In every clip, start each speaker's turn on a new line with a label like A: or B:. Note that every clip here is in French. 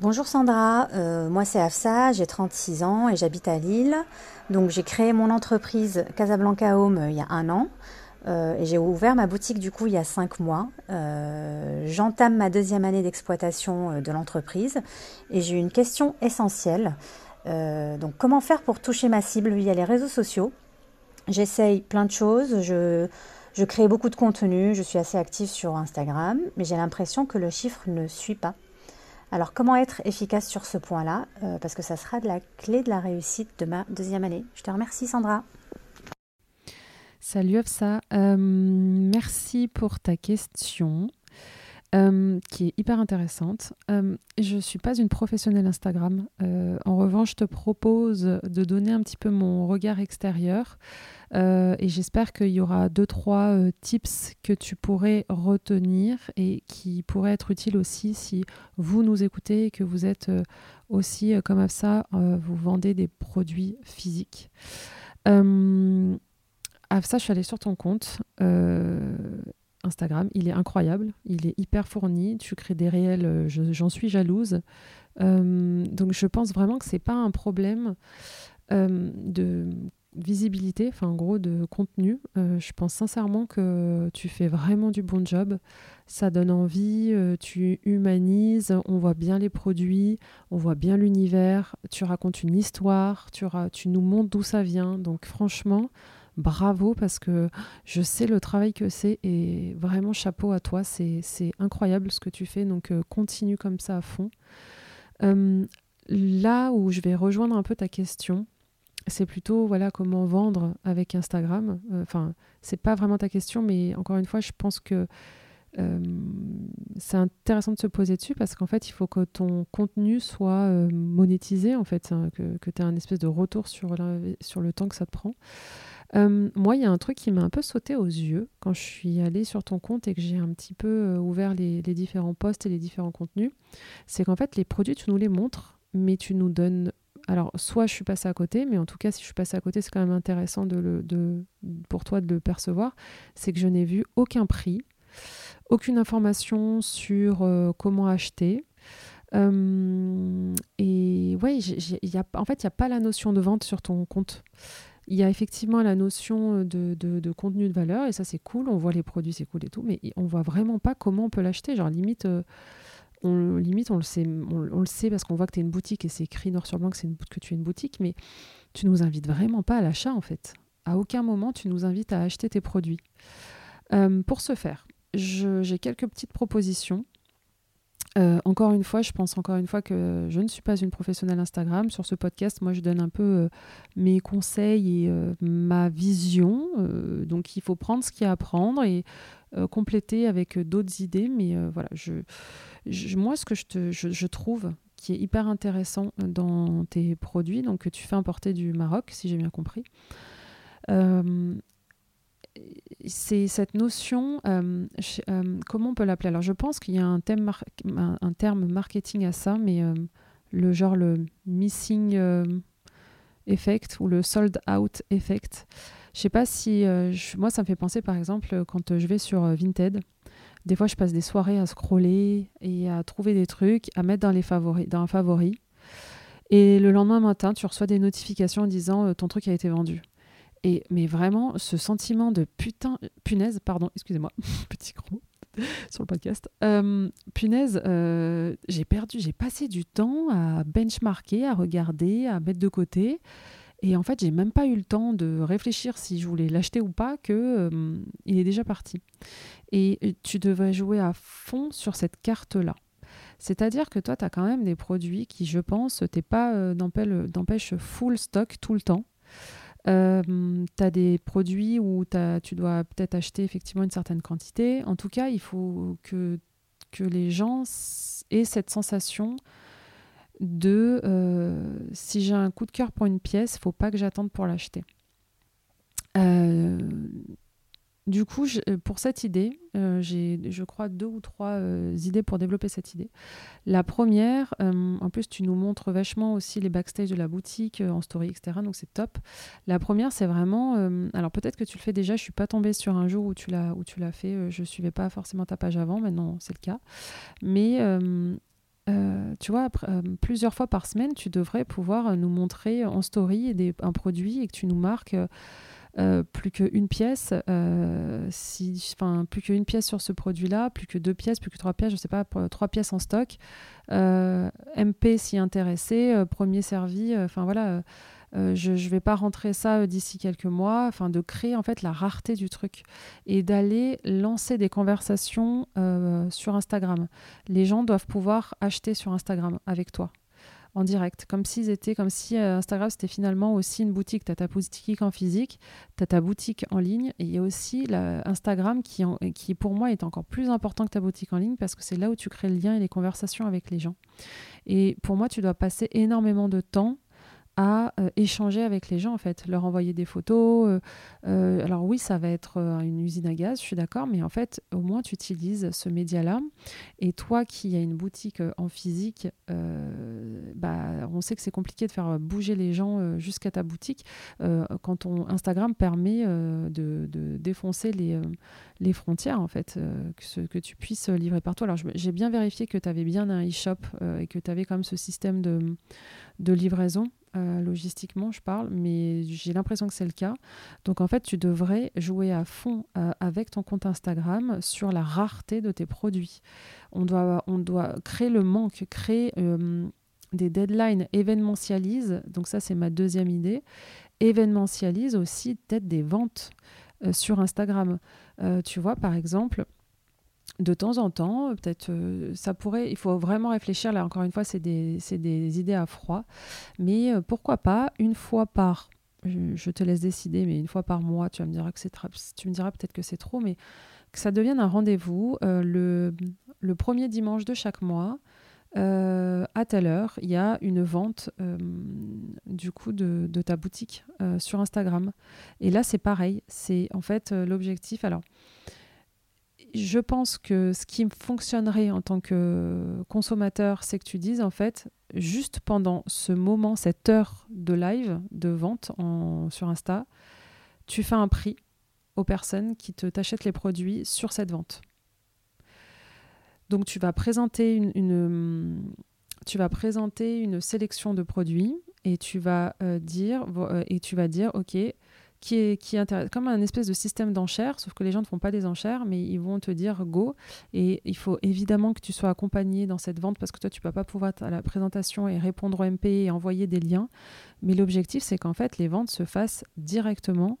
A: Bonjour Sandra, euh, moi c'est Afsa, j'ai 36 ans et j'habite à Lille. Donc j'ai créé mon entreprise Casablanca Home euh, il y a un an euh, et j'ai ouvert ma boutique du coup il y a 5 mois. Euh, J'entame ma deuxième année d'exploitation euh, de l'entreprise et j'ai une question essentielle. Euh, donc comment faire pour toucher ma cible via les réseaux sociaux? J'essaye plein de choses, je, je crée beaucoup de contenu, je suis assez active sur Instagram, mais j'ai l'impression que le chiffre ne suit pas. Alors comment être efficace sur ce point-là Euh, Parce que ça sera de la clé de la réussite de ma deuxième année. Je te remercie Sandra.
B: Salut Afsa, Euh, merci pour ta question euh, qui est hyper intéressante. Euh, je ne suis pas une professionnelle Instagram. Euh, en revanche, je te propose de donner un petit peu mon regard extérieur et j'espère qu'il y aura deux, trois tips que tu pourrais retenir et qui pourraient être utiles aussi si vous nous écoutez et que vous êtes aussi, comme Afsa, euh, vous vendez des produits physiques. Afsa, je suis allée sur ton compte Instagram. Il est incroyable. Il est hyper fourni. Tu crées des réels. euh, je- J'en suis jalouse. Euh, donc, je pense vraiment que c'est pas un problème euh, de visibilité, enfin en gros de contenu. Je pense sincèrement que tu fais vraiment du bon job. Ça donne envie, tu humanises, on voit bien les produits, on voit bien l'univers, tu racontes une histoire, tu, tu nous montres d'où ça vient. Donc franchement, bravo parce que je sais le travail que c'est et vraiment chapeau à toi. C'est incroyable ce que tu fais, donc euh, continue comme ça à fond. Euh, là où je vais rejoindre un peu ta question, c'est plutôt voilà comment vendre avec Instagram. Euh, Enfin, c'est pas vraiment ta question, mais encore une fois, je pense que euh, c'est intéressant de se poser dessus parce qu'en fait, il faut que ton contenu soit euh, monétisé, en fait, hein, que, tu aies un espèce de retour sur, sur le temps que ça te prend. Euh, moi, il y a un truc qui m'a un peu sauté aux yeux quand je suis allée sur ton compte et que j'ai un petit peu euh, ouvert les, différents posts et les différents contenus. C'est qu'en fait, les produits, tu nous les montres, mais tu nous donnes alors, soit je suis passée à côté, mais en tout cas, si je suis passée à côté, c'est quand même intéressant pour toi de le percevoir. C'est que je n'ai vu aucun prix, aucune information sur euh, comment acheter. Euh, et ouais, en fait, il n'y a pas la notion de vente sur ton compte. Il y a effectivement la notion de, de- de contenu de valeur, et ça, c'est cool. On voit les produits, c'est cool et tout, mais on voit vraiment pas comment on peut l'acheter. Genre, limite. euh, on, limite, on le sait, on, le sait parce qu'on voit que tu es une boutique et c'est écrit noir sur blanc que, une, que tu es une boutique, mais tu nous invites vraiment pas à l'achat en fait. À aucun moment, tu nous invites à acheter tes produits. Euh, pour ce faire, j'ai quelques petites propositions. Euh, encore une fois, je pense encore une fois que je ne suis pas une professionnelle Instagram. Sur ce podcast, moi, je donne un peu euh, mes conseils et euh, ma vision. Donc, il faut prendre ce qu'il y a à prendre et compléter avec d'autres idées. Mais voilà, je, moi, ce que je, te, je, trouve qui est hyper intéressant dans tes produits, donc que tu fais importer du Maroc, si j'ai bien compris, c'est cette notion, euh, euh, comment on peut l'appeler? Alors, je pense qu'il y a un, thème un, terme marketing à ça, mais euh, le genre le missing effect ou le sold out effect. Je sais pas si, moi, ça me fait penser, par exemple, quand je vais sur Vinted, des fois, je passe des soirées à scroller et à trouver des trucs, à mettre dans les favoris, dans un favori. Et le lendemain matin, tu reçois des notifications en disant ton truc a été vendu. Mais vraiment, ce sentiment de putain, punaise, pardon, excusez-moi, petit gros sur le podcast. Euh, punaise, euh, j'ai perdu, j'ai passé du temps à benchmarker, à regarder, à mettre de côté. Et en fait, j'ai même pas eu le temps de réfléchir si je voulais l'acheter ou pas, que euh, il est déjà parti. Et tu devrais jouer à fond sur cette carte-là. C'est-à-dire que toi, tu as quand même des produits qui, je pense, t'es pas d'empêche full stock tout le temps. Euh, tu as des produits où tu dois peut-être acheter effectivement une certaine quantité. En tout cas, il faut que, que les gens aient cette sensation de euh, si j'ai un coup de cœur pour une pièce, faut pas que j'attende pour l'acheter. Euh, du coup, pour cette idée, j'ai, je crois, deux ou trois idées pour développer cette idée. La première, en plus, tu nous montres vachement aussi les backstage de la boutique en story, etc. Donc c'est top. La première, c'est vraiment, alors peut-être que tu le fais déjà. Je suis pas tombée sur un jour où tu l'as où tu l'as fait. je suivais pas forcément ta page avant. Maintenant, c'est le cas. Mais euh, tu vois, euh, plusieurs fois par semaine, tu devrais pouvoir nous montrer en story un produit et que tu nous marques euh, plus qu'une pièce, si, plus qu'une pièce sur ce produit-là, plus que deux pièces, plus que trois pièces, je sais pas, trois pièces en stock. MP s'y intéresser, premier servi, enfin voilà euh, je ne vais pas rentrer ça euh, d'ici quelques mois, enfin de créer en fait la rareté du truc et d'aller lancer des conversations euh, sur Instagram. Les gens doivent pouvoir acheter sur Instagram avec toi en direct, comme s'ils étaient, comme si Instagram c'était finalement aussi une boutique. Tu as ta boutique en physique, tu as ta boutique en ligne, et il y a aussi Instagram qui, qui pour moi est encore plus important que ta boutique en ligne parce que c'est là où tu crées le lien et les conversations avec les gens. Et pour moi, tu dois passer énormément de temps à euh, échanger avec les gens, en fait, leur envoyer des photos. Euh, euh, alors oui, ça va être une usine à gaz, je suis d'accord, mais en fait, au moins, tu utilises ce média-là. Et toi qui as une boutique en physique, bah, on sait que c'est compliqué de faire bouger les gens jusqu'à ta boutique quand ton Instagram permet de, défoncer les, les frontières, en fait, que, que tu puisses livrer partout. Alors, j'ai bien vérifié que tu avais bien un e-shop et que tu avais quand même ce système de, de livraison. Euh, logistiquement, je parle, mais j'ai l'impression que c'est le cas. Donc en fait, tu devrais jouer à fond euh, avec ton compte Instagram sur la rareté de tes produits. On doit, on doit créer le manque, créer euh, des deadlines, événementialise. Donc ça, c'est ma deuxième idée. Événementialise aussi peut-être des ventes sur Instagram. tu vois, par exemple, de temps en temps, peut-être euh, ça pourrait, il faut vraiment réfléchir, là encore une fois, c'est des, des, idées à froid, mais euh, pourquoi pas une fois par, je, te laisse décider, mais une fois par mois, tu, me diras que c'est tu me diras peut-être que c'est trop, mais que ça devienne un rendez-vous euh, le, le, premier dimanche de chaque mois. à telle heure, il y a une vente du coup de, de ta boutique sur Instagram. Et là, c'est pareil. C'est en fait l'objectif. Alors, je pense que ce qui fonctionnerait en tant que consommateur, c'est que tu dises en fait, juste pendant ce moment, cette heure de live, de vente sur Insta, tu fais un prix aux personnes qui te t'achètent les produits sur cette vente. Donc tu vas présenter une, tu vas présenter une sélection de produits et tu vas euh, euh, et tu vas dire ok qui est, qui est comme un espèce de système d'enchères, sauf que les gens ne font pas des enchères, mais ils vont te dire go. Et il faut évidemment que tu sois accompagné dans cette vente parce que toi, tu ne peux pas pouvoir à la présentation et répondre au MP et envoyer des liens. Mais l'objectif, c'est qu'en fait, les ventes se fassent directement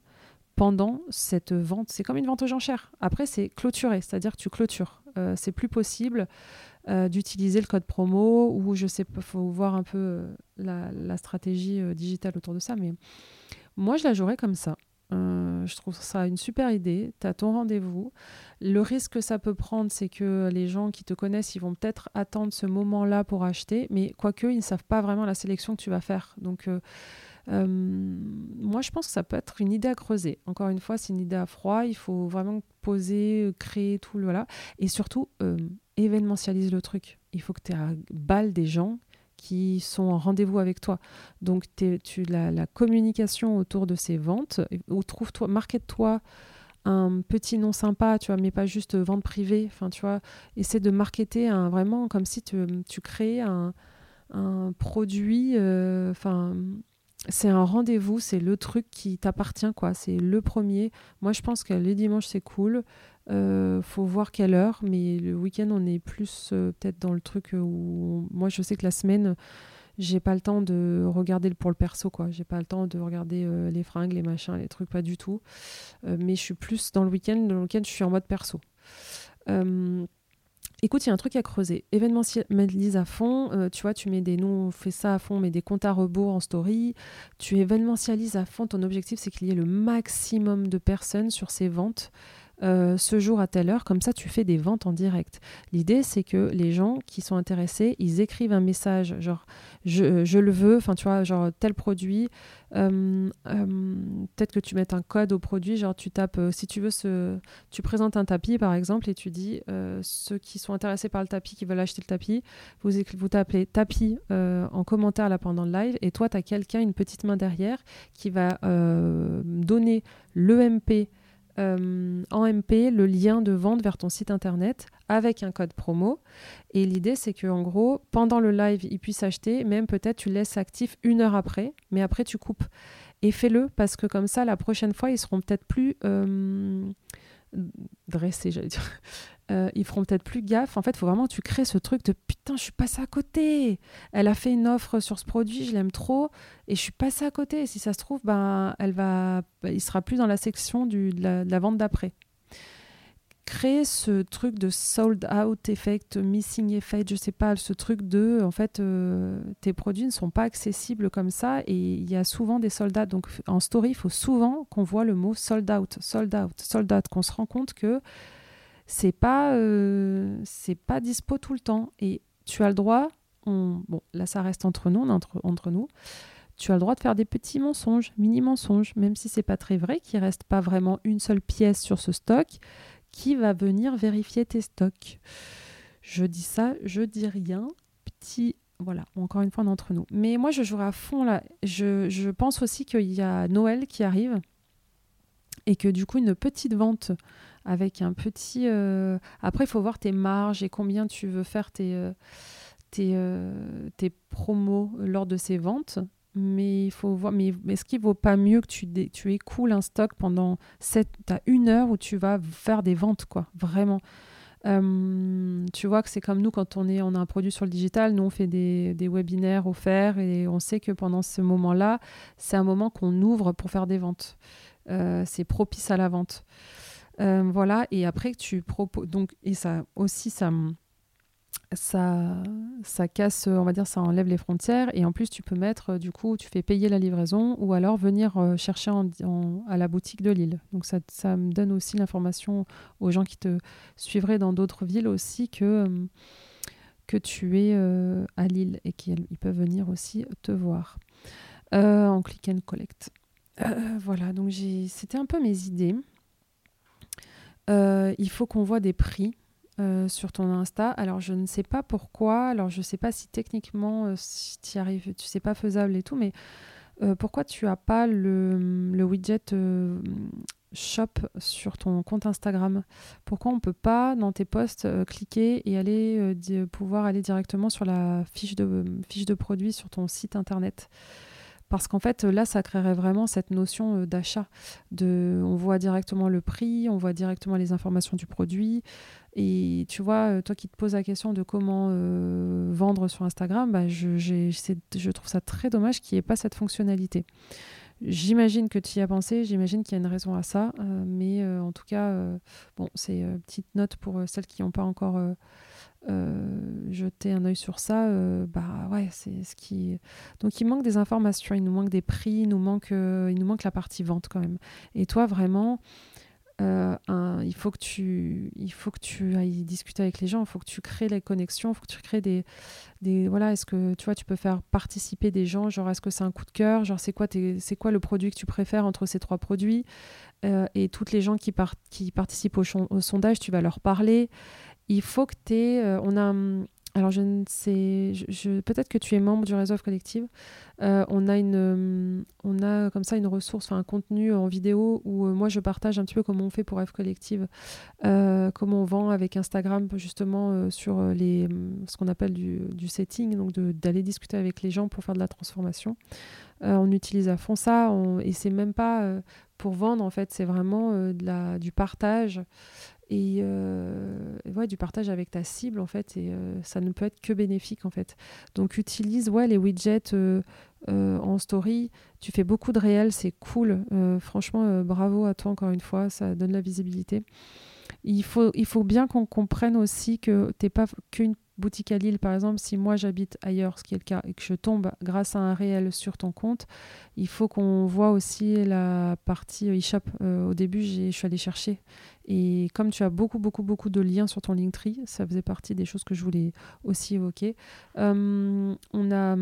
B: pendant cette vente. C'est comme une vente aux enchères. Après, c'est clôturé, c'est-à-dire que tu clôtures. Euh, c'est plus possible euh, d'utiliser le code promo ou je sais pas, faut voir un peu euh, la, la, stratégie digitale autour de ça, mais moi, je la jouerais comme ça. Euh, je trouve ça une super idée. Tu as ton rendez-vous. Le risque que ça peut prendre, c'est que les gens qui te connaissent, ils vont peut-être attendre ce moment-là pour acheter, mais quoique, ils ne savent pas vraiment la sélection que tu vas faire. Donc, euh, euh, moi, je pense que ça peut être une idée à creuser. Encore une fois, c'est une idée à froid. Il faut vraiment poser, créer tout. Voilà. Et surtout, événementialise le truc. Il faut que tu aies à balle des gens qui sont en rendez-vous avec toi. Donc, tu la, communication autour de ces ventes, ou trouve-toi, market-toi un petit nom sympa, tu vois, mais pas juste vente privée. Enfin, tu essaie de marketer vraiment comme si tu, tu créais un, produit. Euh, c'est un rendez-vous, c'est le truc qui t'appartient, quoi. C'est le premier. Moi, je pense que les dimanches, c'est cool. Euh, faut voir quelle heure, mais le week-end, on est plus euh, peut-être dans le truc où moi, je sais que la semaine, j'ai pas le temps de regarder pour le perso, quoi. J'ai pas le temps de regarder euh, les fringues, les machins, les trucs, pas du tout. mais je suis plus dans le week-end. Dans le week-end, je suis en mode perso. Écoute, il y a un truc à creuser. Événementialise à fond. tu vois, tu mets des noms, on fait ça à fond, mais des comptes à rebours en story. Tu événementialises à fond. Ton objectif, c'est qu'il y ait le maximum de personnes sur ces ventes. Ce jour à telle heure, comme ça tu fais des ventes en direct. L'idée c'est que les gens qui sont intéressés, ils écrivent un message genre je, je le veux, enfin tu vois, genre tel produit, euh, euh, peut-être que tu mets un code au produit, genre tu tapes, si tu veux, ce, tu présentes un tapis par exemple et tu dis ceux qui sont intéressés par le tapis, qui veulent acheter le tapis, vous, vous tapez tapis en commentaire là pendant le live et toi tu as quelqu'un, une petite main derrière qui va donner l'EMP euh, en MP le lien de vente vers ton site internet avec un code promo. Et l'idée, c'est que en gros, pendant le live, ils puissent acheter, même peut-être tu laisses actif une heure après, mais après tu coupes. Et fais-le parce que comme ça, la prochaine fois, ils seront peut-être plus euh, dressés, j'allais dire. Euh, ils feront peut-être plus gaffe. En fait, il faut vraiment que tu crées ce truc de putain, je suis passé à côté. Elle a fait une offre sur ce produit, je l'aime trop et je suis passé à côté. si ça se trouve, ben, elle va, ben, il sera plus dans la section du, de, la, vente d'après. Créer ce truc de sold out effect, missing effect, je sais pas, ce truc de, en fait, euh, tes produits ne sont pas accessibles comme ça et il y a souvent des soldats. Donc en story, il faut souvent qu'on voit le mot sold out, sold out, sold out, qu'on se rend compte que c'est pas euh, c'est pas dispo tout le temps et tu as le droit on, bon là ça reste entre nous entre, entre nous tu as le droit de faire des petits mensonges mini mensonges même si c'est pas très vrai qu'il reste pas vraiment une seule pièce sur ce stock qui va venir vérifier tes stocks je dis ça je dis rien petit voilà, encore une fois, d'entre nous. Mais moi, je jouerai à fond là. Je, pense aussi qu'il y a Noël qui arrive et que du coup, une petite vente avec un petit. Euh, après, il faut voir tes marges et combien tu veux faire tes, euh, euh, tes promos lors de ces ventes. Mais il faut voir. Mais est-ce qu'il vaut pas mieux que tu, tu écoules un stock pendant 7, as une heure où tu vas faire des ventes, quoi, vraiment. tu vois que c'est comme nous quand on, est, on a un produit sur le digital, nous on fait des, des webinaires offerts et on sait que pendant ce moment-là, c'est un moment qu'on ouvre pour faire des ventes. c'est propice à la vente. Euh, voilà, et après tu proposes. Donc, et ça aussi, ça, ça, ça casse, on va dire, ça enlève les frontières. Et en plus, tu peux mettre, du coup, tu fais payer la livraison ou alors venir euh, chercher à la boutique de Lille. Donc, ça, ça me donne aussi l'information aux gens qui te suivraient dans d'autres villes aussi que, euh, que tu es à Lille et qu'ils peuvent venir aussi te voir en click and collect. voilà, donc c'était un peu mes idées. Euh, il faut qu'on voit des prix euh, sur ton Insta. Alors, je ne sais pas pourquoi. Alors, je ne sais pas si techniquement, euh, si tu arrives, tu sais pas faisable et tout, mais pourquoi tu as pas le, le widget shop sur ton compte Instagram? Pourquoi on peut pas, dans tes posts, cliquer et aller pouvoir aller directement sur la fiche de, fiche de produit sur ton site internet? Parce qu'en fait, là, ça créerait vraiment cette notion euh, d'achat. On voit directement le prix, on voit directement les informations du produit. Et tu vois, euh, toi qui te poses la question de comment euh, vendre sur Instagram, bah, je, trouve ça très dommage qu'il n'y ait pas cette fonctionnalité. J'imagine que tu y as pensé, j'imagine qu'il y a une raison à ça, mais en tout cas, bon, c'est une petite note pour celles qui n'ont pas encore jeter un œil sur ça, euh, bah ouais, c'est ce qui. Donc il manque des informations, il nous manque des prix, il nous manque, euh, il nous manque la partie vente quand même. Et toi vraiment, il faut que tu, il faut que tu ailles discuter avec les gens, il faut que tu crées les connexions, il faut que tu crées des, des voilà, est-ce que tu vois, tu peux faire participer des gens, genre est-ce que c'est un coup de cœur, genre c'est quoi, c'est quoi le produit que tu préfères entre ces trois produits, et toutes les gens qui, qui participent au sondage, tu vas leur parler il faut que tu aies. Euh, on a. Alors, je ne sais. Peut-être que tu es membre du réseau collective. Euh, on, a une, on a comme ça une ressource, un contenu en vidéo où euh, moi je partage un petit peu comment on fait pour F Collective, comment on vend avec Instagram justement sur les, ce qu'on appelle du, setting, donc d'aller discuter avec les gens pour faire de la transformation. on utilise à fond ça et c'est même pas pour vendre en fait, c'est vraiment du partage et euh, du partage avec ta cible en fait et euh, ça ne peut être que bénéfique en fait. Donc utilise ouais les widgets euh, en story. Tu fais beaucoup de réels c'est cool. Franchement bravo à toi encore une fois ça donne la visibilité. Il faut, il faut bien qu'on comprenne aussi que t'es pas qu'une boutique à Lille, par exemple, si moi j'habite ailleurs, ce qui est le cas, et que je tombe grâce à un réel sur ton compte, il faut qu'on voit aussi la partie e-shop. au début, je suis allée chercher. Et comme tu as beaucoup, beaucoup, beaucoup de liens sur ton Linktree, ça faisait partie des choses que je voulais aussi évoquer. on a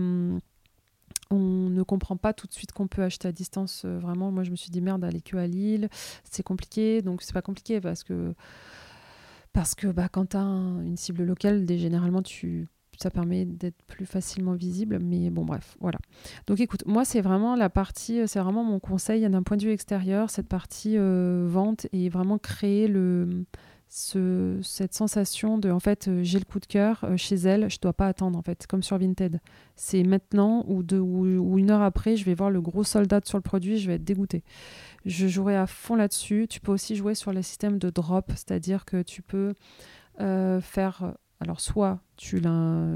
B: on ne comprend pas tout de suite qu'on peut acheter à distance. Euh, vraiment, moi, je me suis dit merde, aller que à Lille, c'est compliqué. Donc, c'est pas compliqué parce que parce que bah, quand tu as une cible locale, généralement, tu ça permet d'être plus facilement visible. Mais bon, bref, voilà. Donc, écoute, moi, c'est vraiment la partie, c'est vraiment mon conseil d'un point de vue extérieur, cette partie euh, vente et vraiment créer le ce, cette sensation de en fait euh, j'ai le coup de cœur euh, chez elle, je dois pas attendre en fait, comme sur Vinted. C'est maintenant ou, de, ou, une heure après, je vais voir le gros soldat sur le produit, je vais être dégoûté. Je jouerai à fond là-dessus. Tu peux aussi jouer sur le système de drop, c'est-à-dire que tu peux euh, faire alors, soit tu,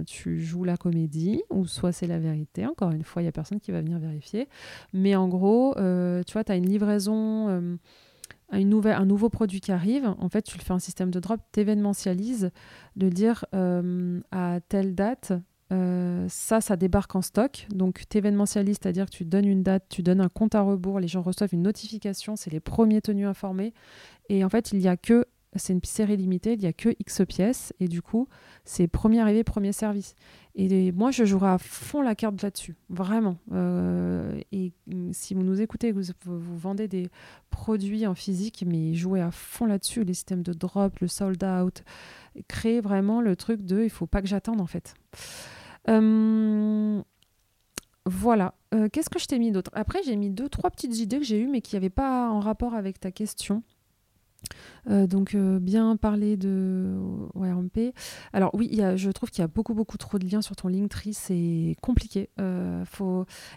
B: tu, joues la comédie, ou soit c'est la vérité. Encore une fois, il n'y a personne qui va venir vérifier. Mais en gros, tu vois, tu as une livraison un nouveau produit qui arrive, en fait, tu le fais un système de drop, t'événementialises, de dire euh, à telle date, euh, ça, ça débarque en stock. Donc, t'événementialises, c'est-à-dire que tu donnes une date, tu donnes un compte à rebours, les gens reçoivent une notification, c'est les premiers tenus informés. Et en fait, il n'y a que c'est une série limitée, il n'y a que X pièces, et du coup, c'est premier arrivé, premier service. Et moi, je jouerai à fond la carte là-dessus, vraiment. Euh, et si vous nous écoutez, vous, vous vendez des produits en physique, mais jouez à fond là-dessus, les systèmes de drop, le sold out, créez vraiment le truc de il faut pas que j'attende en fait. Euh, voilà. Euh, qu'est-ce que je t'ai mis d'autre? Après, j'ai mis deux, trois petites idées que j'ai eues, mais qui n'avaient pas en rapport avec ta question. Euh, donc euh, bien parler de WRMP. Alors oui, je trouve qu'il y a beaucoup beaucoup trop de liens sur ton Linktree, c'est compliqué. Euh.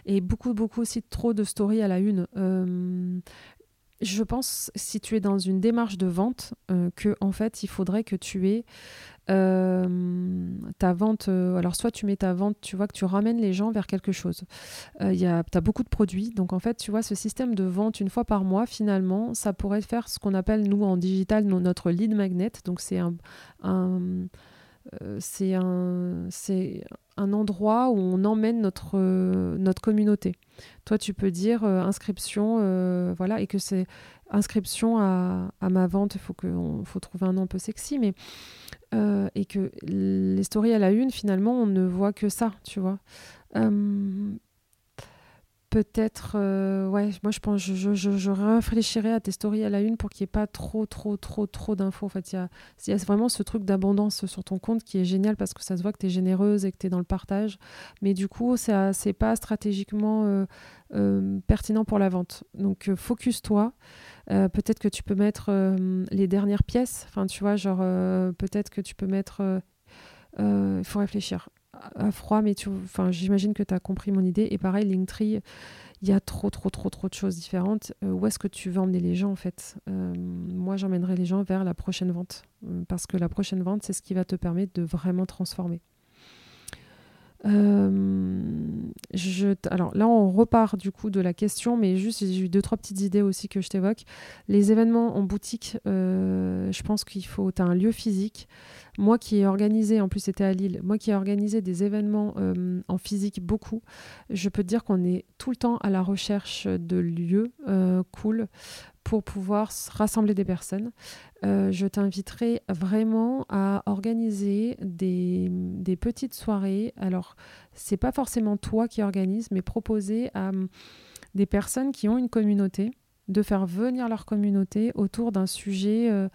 B: Et beaucoup beaucoup aussi trop de stories à la une je pense, si tu es dans une démarche de vente, que en fait, il faudrait que tu aies euh, ta vente. Euh, alors, soit tu mets ta vente, tu vois, que tu ramènes les gens vers quelque chose. Tu as beaucoup de produits. Donc, en fait, tu vois, ce système de vente une fois par mois, finalement, ça pourrait faire ce qu'on appelle, nous, en digital, notre lead magnet. Donc, c'est un c'est un, un endroit où on emmène notre, notre communauté. Toi, tu peux dire euh, inscription, euh, voilà, et que c'est inscription à, ma vente. Il faut, faut trouver un nom un peu sexy, mais euh, et que les stories à la une, finalement, on ne voit que ça, tu vois peut-être, euh, ouais, moi je pense, je, je, à tes stories à la une pour qu'il n'y ait pas trop, trop, trop, trop d'infos. En fait, il y a, vraiment ce truc d'abondance sur ton compte qui est génial parce que ça se voit que tu es généreuse et que tu es dans le partage. Mais du coup, c'est pas stratégiquement euh, euh, pertinent pour la vente. Donc, focus-toi. peut-être que tu peux mettre les dernières pièces. Enfin, tu vois, genre, peut-être que tu peux mettre. Il faut réfléchir à froid, mais tu, enfin, j'imagine que tu as compris mon idée. Et pareil, Linktree, il y a trop, trop, trop, trop de choses différentes. Euh, où est-ce que tu veux emmener les gens, en fait? Euh, Moi, j'emmènerai les gens vers la prochaine vente. Euh, parce que la prochaine vente, c'est ce qui va te permettre de vraiment transformer. Je alors là, on repart du coup de la question, mais juste j'ai eu deux trois petites idées aussi que je t'évoque. Les événements en boutique, je pense qu'il faut. As un lieu physique. Moi qui ai organisé, en plus c'était à Lille, moi qui ai organisé des événements euh, en physique beaucoup, je peux te dire qu'on est tout le temps à la recherche de lieux euh, cool pour pouvoir rassembler des personnes. Euh, je t'inviterai vraiment à organiser des, des petites soirées. Alors, c'est pas forcément toi qui organise, mais proposer à des personnes qui ont une communauté de faire venir leur communauté autour d'un sujet euh.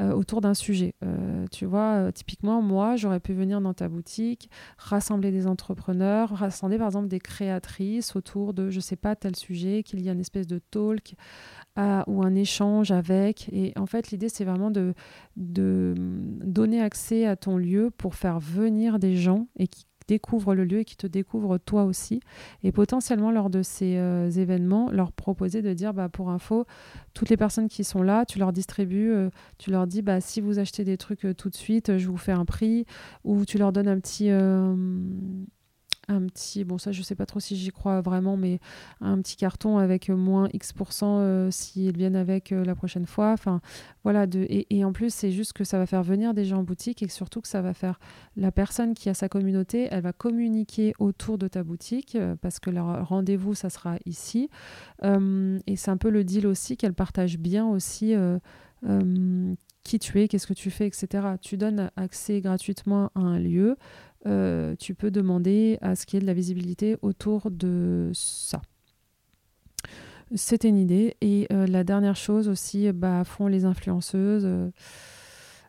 B: Euh, tu vois, typiquement, moi, j'aurais pu venir dans ta boutique, rassembler des entrepreneurs, rassembler par exemple des créatrices autour de, je sais pas, tel sujet, qu'il y ait une espèce de talk ou un échange avec. Et en fait, l'idée, c'est vraiment de, de donner accès à ton lieu pour faire venir des gens et qui découvrent le lieu et qui te découvrent toi aussi. Et potentiellement, lors de ces euh, événements, leur proposer de dire, bah, pour info, toutes les personnes qui sont là, tu leur distribues, euh, tu leur dis, bah, si vous achetez des trucs euh, tout de suite, je vous fais un prix, ou tu leur donnes un petit un petit, bon ça je sais pas trop si j'y crois vraiment, mais un petit carton avec moins X% euh, s'ils viennent avec la prochaine fois. Enfin voilà, de, et, en plus c'est juste que ça va faire venir des gens en boutique et surtout que ça va faire la personne qui a sa communauté, elle va communiquer autour de ta boutique parce que leur rendez-vous ça sera ici. et c'est un peu le deal aussi qu'elle partage bien aussi qui tu es, qu'est-ce que tu fais, etc. Tu donnes accès gratuitement à un lieu, euh, tu peux demander à ce qu'il y ait de la visibilité autour de ça. C'était une idée. Et euh, la dernière chose aussi, bah, font les influenceuses.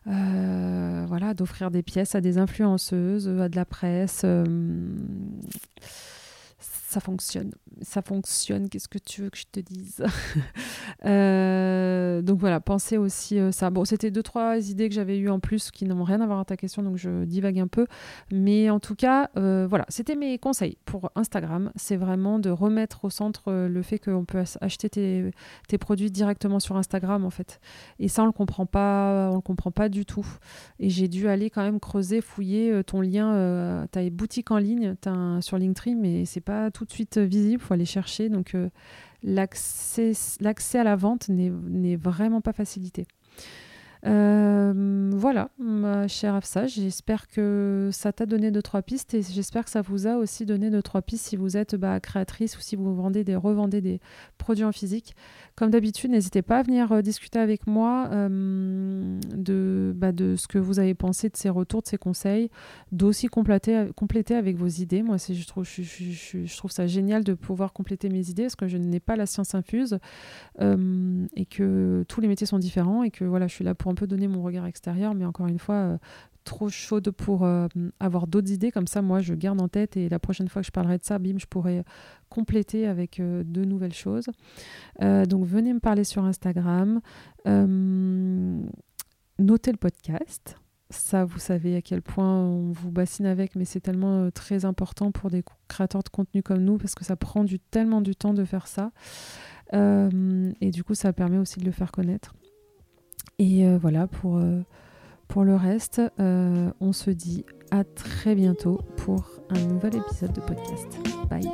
B: Euh, voilà, d'offrir des pièces à des influenceuses, à de la presse ça fonctionne. Ça fonctionne, qu'est-ce que tu veux que je te dise? Euh, Donc voilà, pensez aussi euh, ça. Bon, c'était deux, trois idées que j'avais eues en plus qui n'ont rien à voir avec ta question, donc je divague un peu. Mais en tout cas, euh, voilà, c'était mes conseils pour Instagram. C'est vraiment de remettre au centre le fait qu'on peut acheter tes, tes, produits directement sur Instagram, en fait. Et ça, on le comprend pas, on le comprend pas du tout. Et j'ai dû aller quand même creuser, fouiller ton lien. tu as une boutique en ligne as sur Linktree, mais c'est pas tout tout de suite visible, il faut aller chercher. Donc euh, l'accès à la vente n'est vraiment pas facilité. Euh, voilà, ma chère Afsa, j'espère que ça t'a donné deux trois pistes et j'espère que ça vous a aussi donné deux trois pistes si vous êtes bah, créatrice ou si vous vendez des revendez des produits en physique. Comme d'habitude, n'hésitez pas à venir euh, discuter avec moi euh, de, bah, de ce que vous avez pensé de ces retours, de ces conseils, d'aussi compléter, compléter avec vos idées. Moi, je trouve, je, je, trouve ça génial de pouvoir compléter mes idées parce que je n'ai pas la science infuse et que tous les métiers sont différents et que voilà, je suis là pour un peu donner mon regard extérieur, mais encore une fois, euh, trop chaude pour euh, avoir d'autres idées. Comme ça, moi, je garde en tête et la prochaine fois que je parlerai de ça, bim, je pourrai compléter avec euh, de nouvelles choses. donc, venez me parler sur Instagram. notez le podcast. Ça, vous savez à quel point on vous bassine avec, mais c'est tellement très important pour des créateurs de contenu comme nous parce que ça prend du, tellement du temps de faire ça. et du coup, ça permet aussi de le faire connaître. Et euh, voilà, pour, euh, pour le reste, euh, on se dit à très bientôt pour un nouvel épisode de podcast. Bye